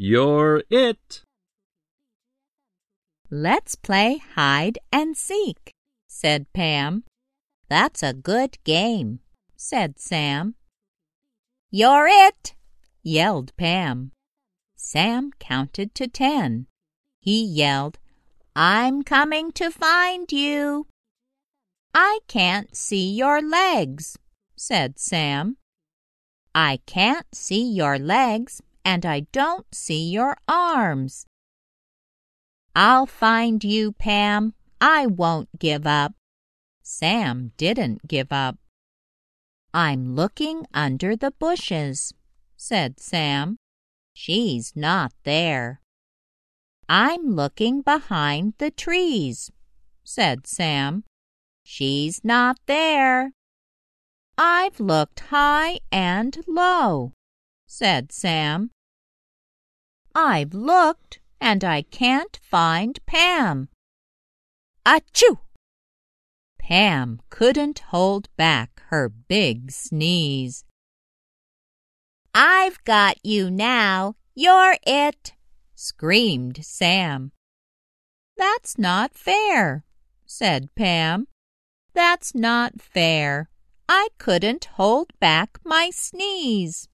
You're it. Let's play hide and seek, said Pam. That's a good game, said Sam. You're it, yelled Pam. Sam counted to ten. He yelled, I'm coming to find you. I can't see your legs, said Sam. I can't see your legs, and I don't see your arms. I'll find you, Pam. I won't give up. Sam didn't give up. I'm looking under the bushes, said Sam. She's not there. I'm looking behind the trees, said Sam. She's not there. I've looked high and low, said Sam. I've looked and I can't find Pam. Achoo! Pam couldn't hold back her big sneeze. I've got you now. You're it, screamed Sam. That's not fair, said Pam. That's not fair. I couldn't hold back my sneeze.